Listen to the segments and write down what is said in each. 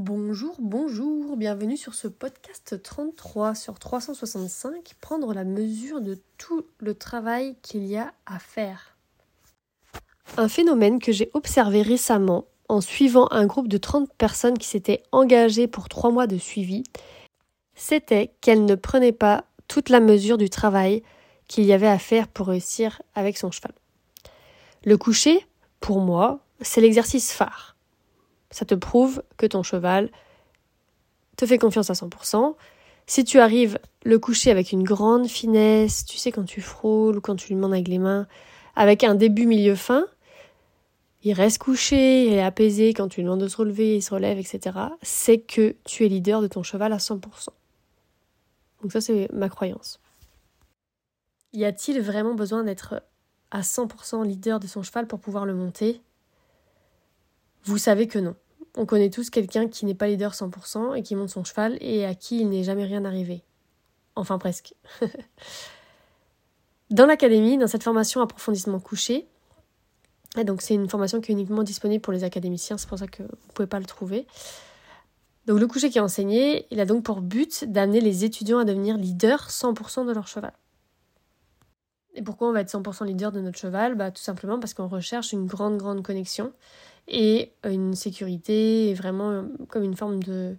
Bonjour, bonjour, bienvenue sur ce podcast 33 sur 365, prendre la mesure de tout le travail qu'il y a à faire. Un phénomène que j'ai observé récemment en suivant un groupe de 30 personnes qui s'étaient engagées pour 3 mois de suivi, c'était qu'elles ne prenaient pas toute la mesure du travail qu'il y avait à faire pour réussir avec son cheval. Le coucher, pour moi, c'est l'exercice phare ça te prouve que ton cheval te fait confiance à 100%. Si tu arrives le coucher avec une grande finesse, tu sais quand tu frôles ou quand tu lui demandes avec les mains, avec un début, milieu, fin, il reste couché, il est apaisé, quand tu lui demandes de se relever, il se relève, etc. C'est que tu es leader de ton cheval à 100%. Donc ça, c'est ma croyance. Y a-t-il vraiment besoin d'être à 100% leader de son cheval pour pouvoir le monter? Vous savez que non. On connaît tous quelqu'un qui n'est pas leader 100% et qui monte son cheval et à qui il n'est jamais rien arrivé. Enfin presque. dans l'académie, dans cette formation approfondissement couché, et donc c'est une formation qui est uniquement disponible pour les académiciens, c'est pour ça que vous ne pouvez pas le trouver. Donc le coucher qui est enseigné, il a donc pour but d'amener les étudiants à devenir leaders 100% de leur cheval. Et pourquoi on va être 100% leader de notre cheval? Bah, Tout simplement parce qu'on recherche une grande, grande connexion et une sécurité, et vraiment comme une forme de,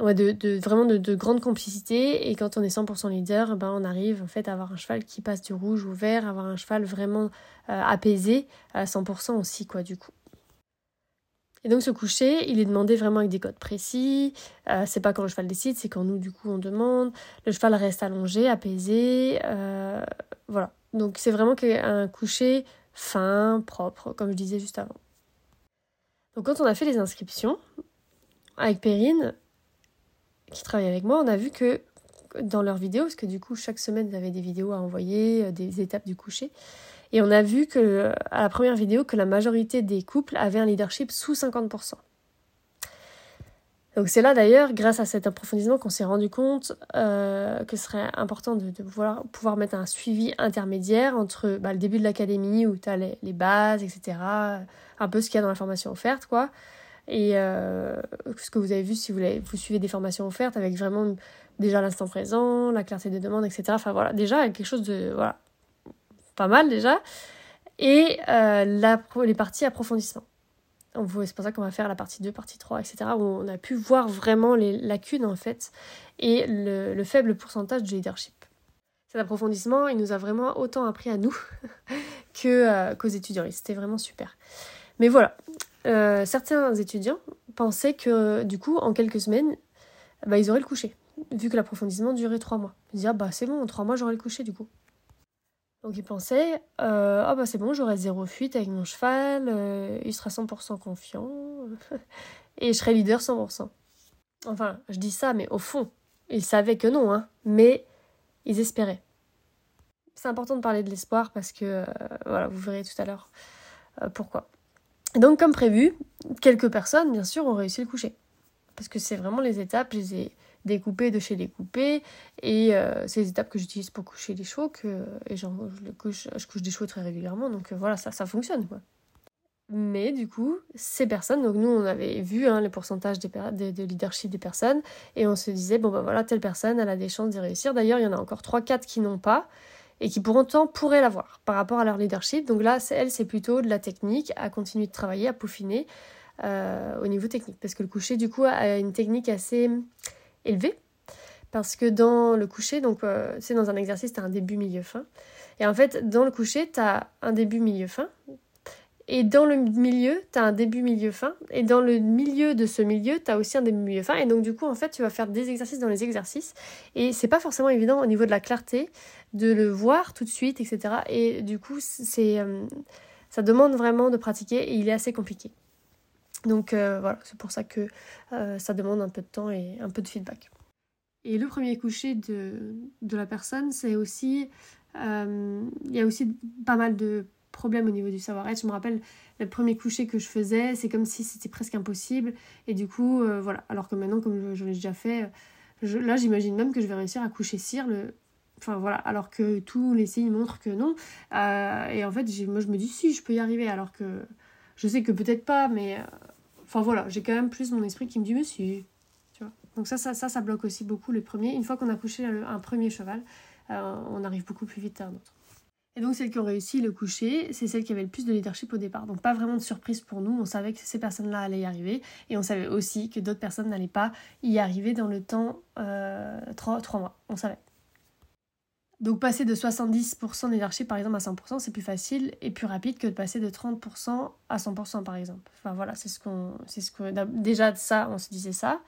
ouais, de, de, vraiment de, de, grande complicité. Et quand on est 100% leader, ben on arrive en fait à avoir un cheval qui passe du rouge au vert, avoir un cheval vraiment euh, apaisé à 100% aussi, quoi, du coup. Et donc ce coucher, il est demandé vraiment avec des codes précis. Euh, c'est pas quand le cheval décide, c'est quand nous du coup on demande. Le cheval reste allongé, apaisé. Euh, voilà. Donc c'est vraiment un coucher fin, propre, comme je disais juste avant. Donc quand on a fait les inscriptions, avec Perrine, qui travaille avec moi, on a vu que dans leurs vidéos, parce que du coup chaque semaine ils avaient des vidéos à envoyer, euh, des étapes du coucher, et on a vu que à la première vidéo que la majorité des couples avaient un leadership sous 50%. Donc c'est là d'ailleurs, grâce à cet approfondissement, qu'on s'est rendu compte euh, que ce serait important de, pouvoir, mettre un suivi intermédiaire entre bah, le début de l'académie où tu as les, bases, etc., un peu ce qu'il y a dans la formation offerte, quoi, et euh, ce que vous avez vu si vous, vous suivez des formations offertes avec vraiment déjà l'instant présent, la clarté des demandes, etc. Enfin voilà, déjà quelque chose de voilà, pas mal déjà. Et euh, les parties approfondissement. C'est pour ça qu'on va faire la partie 2, partie 3, etc. où on a pu voir vraiment les lacunes en fait et le, faible pourcentage de leadership. Cet approfondissement, il nous a vraiment autant appris à nous euh, qu'aux étudiants. Et c'était vraiment super. Mais voilà, euh, certains étudiants pensaient que du coup, en quelques semaines, bah, ils auraient le coucher, vu que l'approfondissement durait trois mois. Ils disaient, ah, bah c'est bon, en trois mois, j'aurai le coucher du coup. Donc ils pensaient, euh, bah c'est bon, j'aurai zéro fuite avec mon cheval, euh, il sera 100% confiant, et je serai leader 100%. Enfin, je dis ça, mais au fond, ils savaient que non, hein, mais ils espéraient. C'est important de parler de l'espoir parce que, euh, voilà, vous verrez tout à l'heure pourquoi. donc, comme prévu, quelques personnes, bien sûr, ont réussi le coucher. Parce que c'est vraiment les étapes, je les ai découper de chez découper. Et euh, c'est les étapes que j'utilise pour coucher les chevaux. Que, et je, couche, je couche des chevaux très régulièrement. Donc euh, voilà, ça, ça fonctionne. Quoi. Mais du coup, ces personnes, donc nous on avait vu hein, les pourcentages des de, leadership des personnes et on se disait, bon ben voilà, telle personne, elle a des chances d'y réussir. D'ailleurs, il y en a encore 3-4 qui n'ont pas et qui pour autant pourraient l'avoir par rapport à leur leadership. Donc là, elle, c'est plutôt de la technique à continuer de travailler, à peaufiner euh, au niveau technique. Parce que le coucher, du coup, a une technique assez élevé. Parce que dans le coucher, donc euh, c'est dans un exercice, tu as un début, milieu, fin. Et en fait, dans le coucher, tu as un début, milieu, fin. Et dans le milieu, tu as un début, milieu, fin. Et dans le milieu de ce milieu, tu as aussi un début, milieu, fin. Et donc, du coup, en fait, tu vas faire des exercices dans les exercices. Et c'est pas forcément évident au niveau de la clarté de le voir tout de suite, etc. Et du coup, c'est, euh, ça demande vraiment de pratiquer et il est assez compliqué. Donc euh, voilà, c'est pour ça que euh, ça demande un peu de temps et un peu de feedback. Et le premier coucher de, de la personne, c'est aussi... Euh, il y a aussi pas mal de problèmes au niveau du savoir-être. Je me rappelle, le premier coucher que je faisais, c'est comme si c'était presque impossible. Et du coup, voilà. Alors que maintenant, comme je, l'ai déjà fait, là, j'imagine même que je vais réussir à coucher cire. Enfin voilà, alors que tous les signes montrent que non. et en fait, moi, je me dis, si, je peux y arriver. Alors que je sais que peut-être pas, mais Enfin voilà, j'ai quand même plus mon esprit qui me dit mais si. Tu vois Donc ça, ça, ça, bloque aussi beaucoup le premier. Une fois qu'on a couché un premier cheval, euh, on arrive beaucoup plus vite à un autre. Et donc celles qui ont réussi le coucher, c'est celles qui avaient le plus de leadership au départ. Donc pas vraiment de surprise pour nous, on savait que ces personnes-là allaient y arriver et on savait aussi que d'autres personnes n'allaient pas y arriver dans le temps euh, 3, mois, on savait. Donc passer de 70% de leadership par exemple à 100%, c'est plus facile et plus rapide que de passer de 30% à 100% par exemple. Enfin voilà, c'est ce qu'on... Déjà ça, on se disait ça.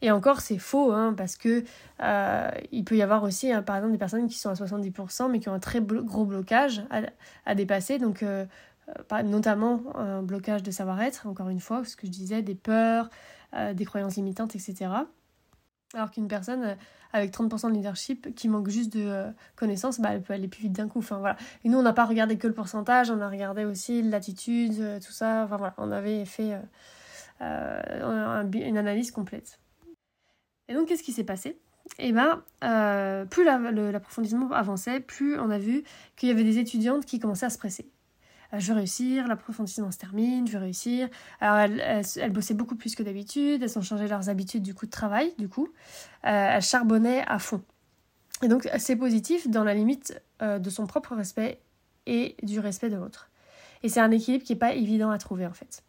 Et encore, c'est faux, hein, parce que euh, il peut y avoir aussi, hein, par exemple, des personnes qui sont à 70%, mais qui ont un très gros blocage à, dépasser. Donc, euh, euh, notamment un blocage de savoir-être, encore une fois, ce que je disais, des peurs, des croyances limitantes, etc. Alors qu'une personne avec 30% de leadership qui manque juste de connaissances, bah, elle peut aller plus vite d'un coup. Et nous, on n'a pas regardé que le pourcentage, on a regardé aussi l'attitude, tout ça. On avait fait une analyse complète. Et donc, qu'est-ce qui s'est passé? Eh bien, euh, plus l'approfondissement avançait, plus on a vu qu'il y avait des étudiantes qui commençaient à se presser. Euh, je vais réussir, l'approfondissement se termine, je vais réussir. Alors, elles, bossaient beaucoup plus que d'habitude, elles ont changé leurs habitudes du coup de travail, du coup. Euh, elles charbonnaient à fond. Et donc, c'est positif dans la limite de son propre respect et du respect de l'autre. Et c'est un équilibre qui n'est pas évident à trouver en fait.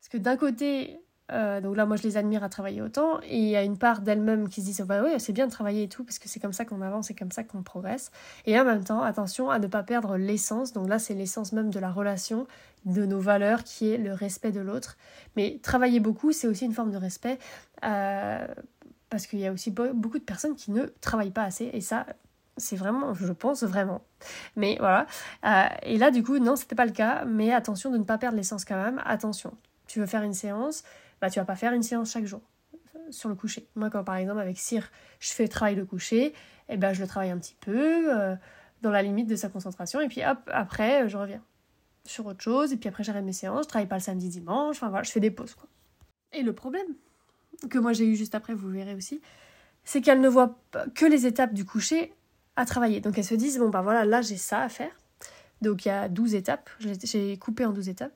Parce que d'un côté, euh, donc là, moi, je les admire à travailler autant. Et il y a une part d'elles-mêmes qui se disent bah oui, c'est bien de travailler et tout, parce que c'est comme ça qu'on avance, c'est comme ça qu'on progresse. Et en même temps, attention à ne pas perdre l'essence. Donc là, c'est l'essence même de la relation, de nos valeurs, qui est le respect de l'autre. Mais travailler beaucoup, c'est aussi une forme de respect, euh, parce qu'il y a aussi beaucoup de personnes qui ne travaillent pas assez. Et ça, c'est vraiment, je pense vraiment. Mais voilà. Euh, et là, du coup, non, c'était pas le cas. Mais attention de ne pas perdre l'essence quand même. Attention. Tu veux faire une séance, bah, tu vas pas faire une séance chaque jour sur le coucher. Moi, quand par exemple avec Cyr, je fais travail le coucher, et eh ben je le travaille un petit peu euh, dans la limite de sa concentration, et puis après, euh, je reviens sur autre chose, et puis après j'arrête mes séances, je travaille pas le samedi, dimanche, enfin voilà, je fais des pauses quoi. Et le problème que moi j'ai eu juste après, vous verrez aussi, c'est qu'elle ne voit que les étapes du coucher à travailler. Donc elles se disent, bon bah voilà, là j'ai ça à faire. Donc il y a 12 étapes, j'ai coupé en 12 étapes.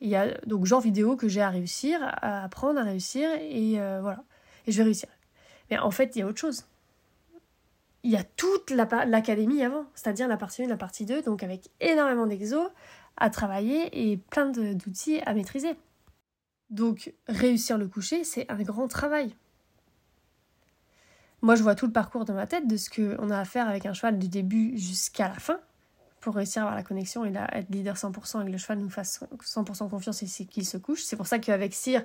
Il y a donc genre vidéo que j'ai à réussir, à apprendre à réussir, et euh, voilà. Et je vais réussir. Mais en fait, il y a autre chose. Il y a toute l'académie avant, c'est-à-dire la partie 1, la partie 2, donc avec énormément d'exos à travailler et plein d'outils à maîtriser. Donc réussir le coucher, c'est un grand travail. Moi, je vois tout le parcours dans ma tête de ce qu'on a à faire avec un cheval du début jusqu'à la fin pour réussir à avoir la connexion et à être leader 100% et que le cheval nous fasse 100% confiance et qu'il se couche. C'est pour ça qu'avec Cyr,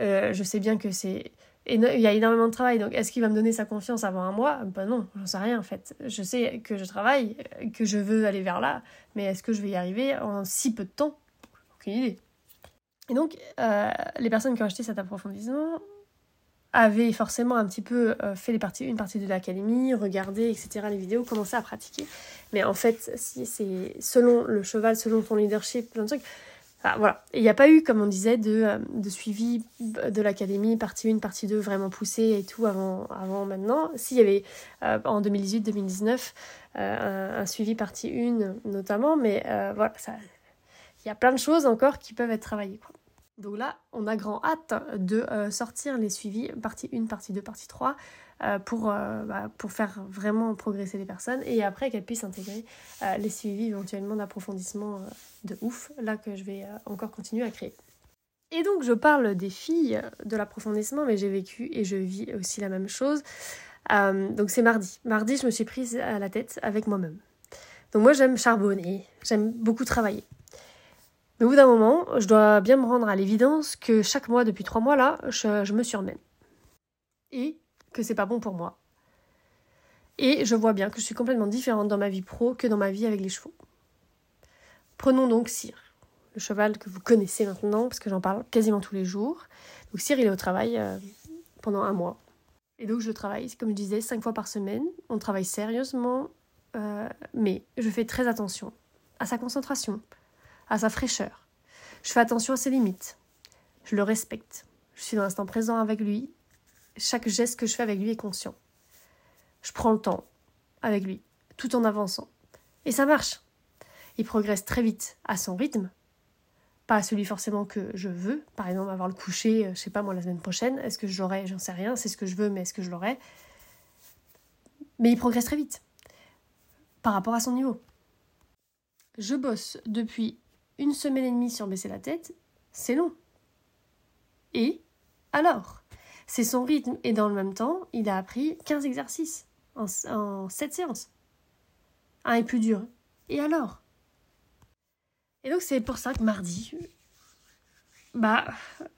euh, je sais bien que c'est il y a énormément de travail. Donc, est-ce qu'il va me donner sa confiance avant un mois? Ben non, j'en sais rien en fait. Je sais que je travaille, que je veux aller vers là, mais est-ce que je vais y arriver en si peu de temps? Aucune idée. Et donc, euh, les personnes qui ont acheté cet approfondissement avait forcément un petit peu euh, fait les parties, une partie de l'académie, regardé, etc., les vidéos, commencé à pratiquer. Mais en fait, si c'est selon le cheval, selon ton leadership, plein de trucs. voilà. il n'y a pas eu, comme on disait, de, euh, de suivi de l'académie, partie 1, partie 2, vraiment poussée et tout avant, avant maintenant. S'il y avait euh, en 2018-2019 un, suivi partie 1 notamment, mais voilà, il y a plein de choses encore qui peuvent être travaillées. Donc là, on a grand hâte de euh, sortir les suivis, partie 1, partie 2, partie 3, euh, pour, euh, bah, pour faire vraiment progresser les personnes et après qu'elles puissent intégrer les suivis éventuellement d'approfondissement de ouf, là que je vais encore continuer à créer. Et donc je parle des filles de l'approfondissement, mais j'ai vécu et je vis aussi la même chose. donc c'est mardi. Mardi, je me suis prise à la tête avec moi-même. Donc moi j'aime charbonner, j'aime beaucoup travailler. Au bout d'un moment, je dois bien me rendre à l'évidence que chaque mois, depuis trois mois là, je, me surmène. Et que c'est pas bon pour moi. Et je vois bien que je suis complètement différente dans ma vie pro que dans ma vie avec les chevaux. Prenons donc Cyr, le cheval que vous connaissez maintenant, parce que j'en parle quasiment tous les jours. Donc Cyr, il est au travail euh, pendant un mois. Et donc je travaille, comme je disais, cinq fois par semaine. On travaille sérieusement, euh, mais je fais très attention à sa concentration, à sa fraîcheur. Je fais attention à ses limites. Je le respecte. Je suis dans l'instant présent avec lui. Chaque geste que je fais avec lui est conscient. Je prends le temps avec lui, tout en avançant. Et ça marche. Il progresse très vite, à son rythme, pas celui forcément que je veux. Par exemple, avoir le coucher, je sais pas moi, la semaine prochaine. Est-ce que je l'aurai J'en sais rien. C'est ce que je veux, mais est-ce que je l'aurai? Mais il progresse très vite par rapport à son niveau. Je bosse depuis une semaine et demie sur baisser la tête. C'est long. Et alors? C'est son rythme et dans le même temps, il a appris 15 exercices en, en 7 séances. Un est plus dur. Et alors? Et donc c'est pour ça que mardi, bah,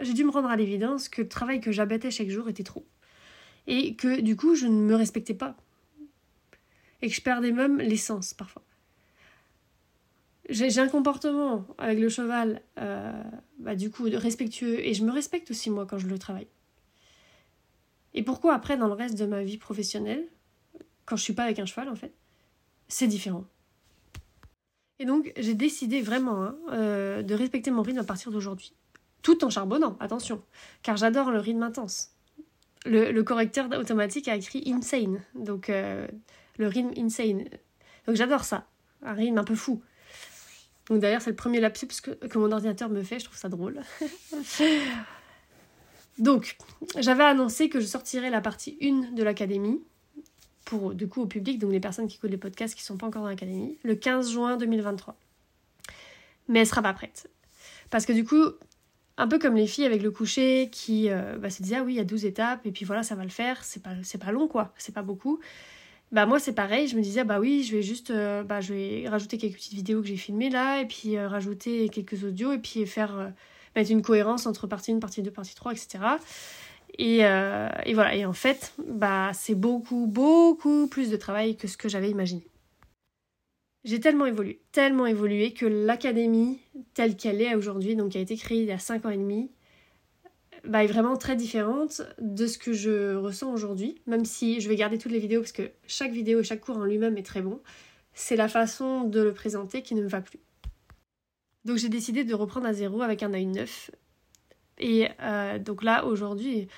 j'ai dû me rendre à l'évidence que le travail que j'abattais chaque jour était trop. Et que du coup, je ne me respectais pas. Et que je perdais même l'essence parfois. J'ai un comportement avec le cheval, euh, bah, du coup, respectueux. Et je me respecte aussi, moi, quand je le travaille. Et pourquoi après, dans le reste de ma vie professionnelle, quand je suis pas avec un cheval, en fait, c'est différent. Et donc, j'ai décidé vraiment hein, euh, de respecter mon rythme à partir d'aujourd'hui. Tout en charbonnant, attention, car j'adore le rythme intense. Le, correcteur automatique a écrit insane, donc euh, le rythme insane. Donc j'adore ça, un rythme un peu fou. Donc d'ailleurs, c'est le premier lapsus que, mon ordinateur me fait, je trouve ça drôle. donc, j'avais annoncé que je sortirais la partie 1 de l'académie pour du coup au public, donc les personnes qui écoutent les podcasts qui ne sont pas encore dans l'académie, le 15 juin 2023. Mais elle sera pas prête. Parce que du coup, un peu comme les filles avec le coucher qui euh, bah, se disaient ah oui, il y a 12 étapes et puis voilà, ça va le faire, c'est pas, c'est pas long quoi, c'est pas beaucoup. Bah moi c'est pareil, je me disais bah oui, je vais juste euh, bah, je vais rajouter quelques petites vidéos que j'ai filmées là et puis euh, rajouter quelques audios et puis faire mettre une cohérence entre partie 1, partie 2, partie 3, etc. Euh, et, voilà, et en fait, bah, c'est beaucoup, beaucoup plus de travail que ce que j'avais imaginé. J'ai tellement évolué, tellement évolué que l'académie telle qu'elle est aujourd'hui, donc qui a été créée il y a 5 ans et demi, bah, est vraiment très différente de ce que je ressens aujourd'hui, même si je vais garder toutes les vidéos parce que chaque vidéo et chaque cours en lui-même est très bon. C'est la façon de le présenter qui ne me va plus. Donc j'ai décidé de reprendre à zéro avec un œil neuf et euh, donc là, aujourd'hui,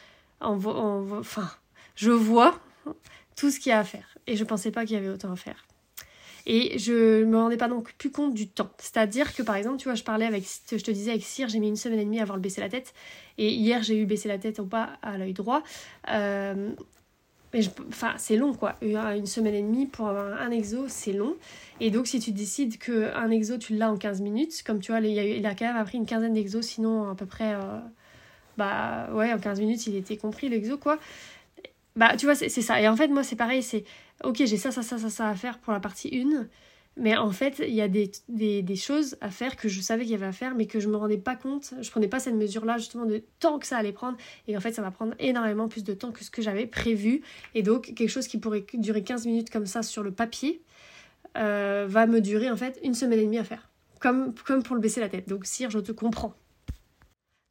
enfin, je vois tout ce qu'il y a à faire. Et je ne pensais pas qu'il y avait autant à faire. Et je me rendais pas donc plus compte du temps. C'est-à-dire que par exemple, tu vois, je parlais avec, je te disais avec Cyr, j'ai mis une semaine et demie avoir le baisser la tête. Et hier, j'ai eu baisser la tête ou pas à l'œil droit. Euh, enfin, c'est long quoi. Une semaine et demie pour avoir un exo, c'est long. Et donc, si tu décides qu'un exo, tu l'as en 15 minutes, comme tu vois, il a, quand même appris une quinzaine d'exos, sinon à peu près, euh, bah ouais, en 15 minutes, il était compris l'exo quoi. Bah, tu vois, c'est ça. Et en fait, moi, c'est pareil, c'est ok, j'ai ça, ça, ça, ça, ça à faire pour la partie 1. Mais en fait, il y a des, des, des, choses à faire que je savais qu'il y avait à faire, mais que je me rendais pas compte. Je prenais pas cette mesure-là, justement, de temps que ça allait prendre. Et en fait, ça va prendre énormément plus de temps que ce que j'avais prévu. Et donc, quelque chose qui pourrait durer 15 minutes comme ça sur le papier euh, va me durer, en fait, une semaine et demie à faire. Comme, comme pour le baisser la tête. Donc, Sire, je te comprends.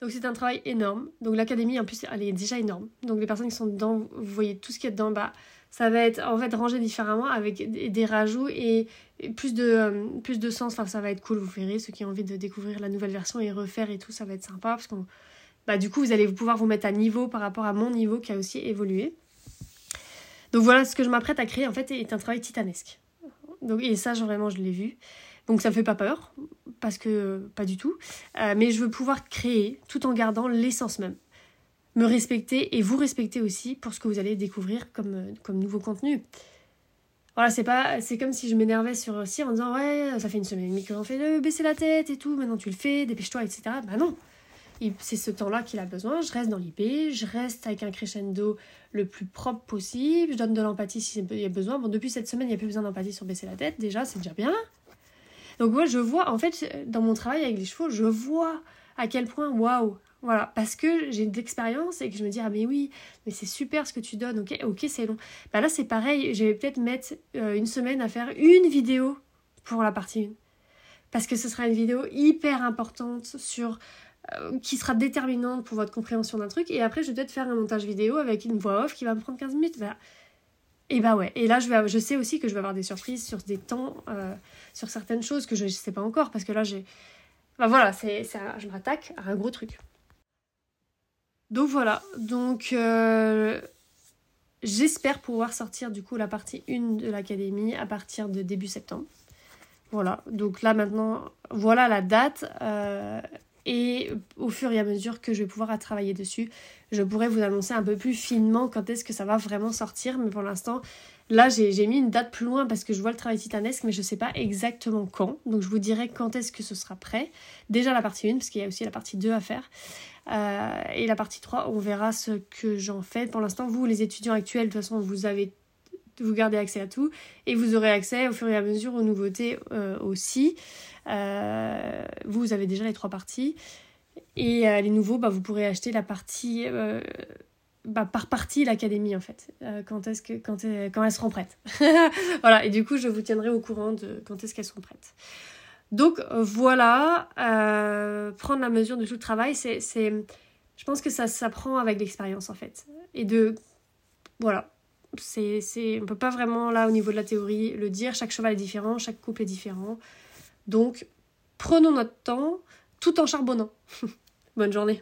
Donc c'est un travail énorme. Donc l'académie en plus elle est déjà énorme. Donc les personnes qui sont dedans, vous voyez tout ce qu'il y a dedans, bah ça va être en fait rangé différemment avec des rajouts et plus de, euh, plus de sens. Enfin, ça va être cool, vous verrez. Ceux qui ont envie de découvrir la nouvelle version et refaire et tout, ça va être sympa parce qu'on. Bah, du coup, vous allez pouvoir vous mettre à niveau par rapport à mon niveau qui a aussi évolué. Donc voilà, ce que je m'apprête à créer en fait est un travail titanesque. Donc, et ça, vraiment, je l'ai vu. Donc ça me fait pas peur, parce que pas du tout. Euh, mais je veux pouvoir créer tout en gardant l'essence même me respecter et vous respecter aussi pour ce que vous allez découvrir comme, euh, comme nouveau contenu. Voilà, c'est pas c'est comme si je m'énervais sur Cyr en disant ouais, ça fait une semaine et demie que j'en fais le baisser la tête et tout, maintenant tu le fais, dépêche-toi, etc. Bah non, c'est ce temps-là qu'il a besoin. Je reste dans l'IP, je reste avec un crescendo le plus propre possible, je donne de l'empathie s'il y a besoin. Bon, depuis cette semaine, il n'y a plus besoin d'empathie sur baisser la tête, déjà, c'est déjà bien. Donc, ouais, je vois, en fait, dans mon travail avec les chevaux, je vois à quel point, waouh, voilà, parce que j'ai de l'expérience et que je me dis, ah mais oui, mais c'est super ce que tu donnes, ok, ok, c'est long. Bah là, c'est pareil, je vais peut-être mettre euh, une semaine à faire une vidéo pour la partie 1. Parce que ce sera une vidéo hyper importante sur euh, qui sera déterminante pour votre compréhension d'un truc. Et après, je vais peut-être faire un montage vidéo avec une voix off qui va me prendre 15 minutes. Bah, et bah ouais. Et là, je, vais, je sais aussi que je vais avoir des surprises sur des temps, euh, sur certaines choses que je ne sais pas encore. Parce que là, j'ai. Bah voilà, c'est, je m'attaque à un gros truc. Donc voilà, donc euh, j'espère pouvoir sortir du coup la partie 1 de l'académie à partir de début septembre. Voilà, donc là maintenant, voilà la date. Euh, et au fur et à mesure que je vais pouvoir travailler dessus, je pourrai vous annoncer un peu plus finement quand est-ce que ça va vraiment sortir. Mais pour l'instant, là j'ai mis une date plus loin parce que je vois le travail titanesque, mais je ne sais pas exactement quand. Donc je vous dirai quand est-ce que ce sera prêt. Déjà la partie 1, parce qu'il y a aussi la partie 2 à faire. Euh, et la partie 3, on verra ce que j'en fais. Pour l'instant, vous, les étudiants actuels, de toute façon, vous avez vous gardez accès à tout et vous aurez accès au fur et à mesure aux nouveautés euh, aussi. Euh, vous, avez déjà les trois parties et les nouveaux, bah, vous pourrez acheter la partie bah, par partie l'académie en fait. quand est-ce que quand, quand elles seront prêtes. voilà et du coup je vous tiendrai au courant de quand est-ce qu'elles seront prêtes. Donc voilà, euh, prendre la mesure de tout le travail, c'est, je pense que ça s'apprend avec l'expérience en fait. Et de, voilà, c'est, c'est, on peut pas vraiment là au niveau de la théorie le dire. Chaque cheval est différent, chaque couple est différent. Donc prenons notre temps tout en charbonnant. Bonne journée.